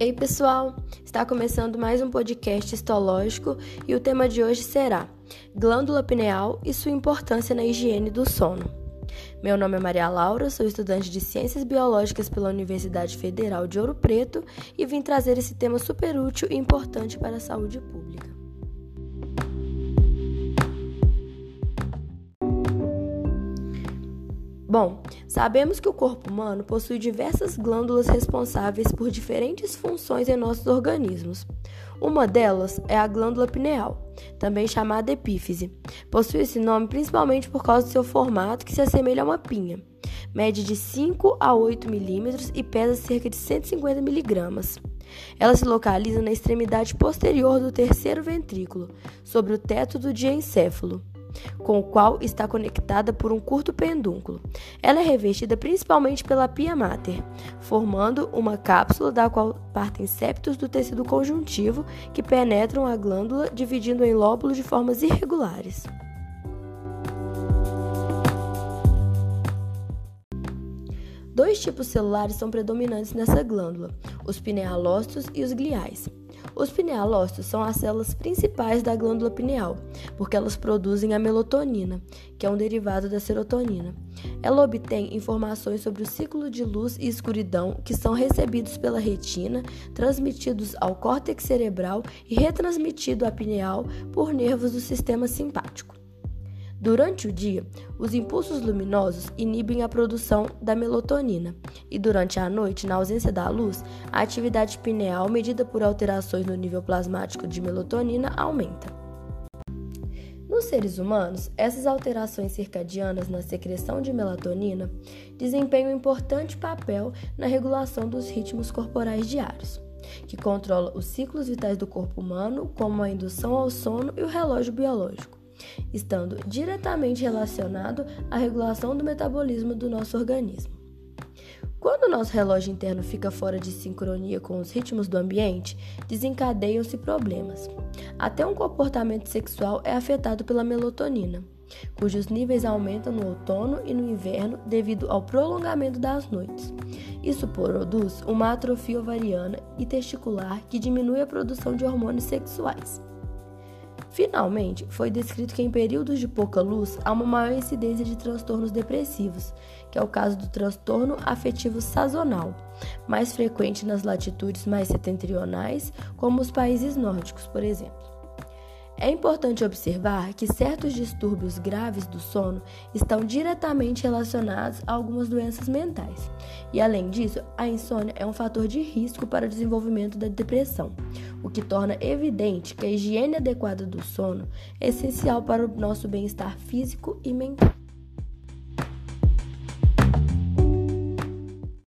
Ei pessoal, está começando mais um podcast histológico e o tema de hoje será glândula pineal e sua importância na higiene do sono. Meu nome é Maria Laura, sou estudante de Ciências Biológicas pela Universidade Federal de Ouro Preto e vim trazer esse tema super útil e importante para a saúde pública. Bom, sabemos que o corpo humano possui diversas glândulas responsáveis por diferentes funções em nossos organismos. Uma delas é a glândula pineal, também chamada epífise. Possui esse nome principalmente por causa do seu formato que se assemelha a uma pinha. Mede de 5 a 8 milímetros e pesa cerca de 150 miligramas. Ela se localiza na extremidade posterior do terceiro ventrículo, sobre o teto do diencéfalo com o qual está conectada por um curto pedúnculo. Ela é revestida principalmente pela pia mater, formando uma cápsula da qual partem septos do tecido conjuntivo que penetram a glândula, dividindo em lóbulos de formas irregulares. Dois tipos celulares são predominantes nessa glândula, os pinealócitos e os gliais. Os pinealócitos são as células principais da glândula pineal, porque elas produzem a melatonina, que é um derivado da serotonina. Ela obtém informações sobre o ciclo de luz e escuridão que são recebidos pela retina, transmitidos ao córtex cerebral e retransmitido à pineal por nervos do sistema simpático. Durante o dia, os impulsos luminosos inibem a produção da melatonina, e durante a noite, na ausência da luz, a atividade pineal, medida por alterações no nível plasmático de melatonina, aumenta. Nos seres humanos, essas alterações circadianas na secreção de melatonina desempenham um importante papel na regulação dos ritmos corporais diários, que controla os ciclos vitais do corpo humano, como a indução ao sono e o relógio biológico estando diretamente relacionado à regulação do metabolismo do nosso organismo. Quando o nosso relógio interno fica fora de sincronia com os ritmos do ambiente, desencadeiam-se problemas. Até um comportamento sexual é afetado pela melatonina, cujos níveis aumentam no outono e no inverno devido ao prolongamento das noites. Isso produz uma atrofia ovariana e testicular que diminui a produção de hormônios sexuais. Finalmente, foi descrito que em períodos de pouca luz há uma maior incidência de transtornos depressivos, que é o caso do transtorno afetivo sazonal, mais frequente nas latitudes mais setentrionais, como os países nórdicos, por exemplo. É importante observar que certos distúrbios graves do sono estão diretamente relacionados a algumas doenças mentais. E além disso, a insônia é um fator de risco para o desenvolvimento da depressão, o que torna evidente que a higiene adequada do sono é essencial para o nosso bem-estar físico e mental.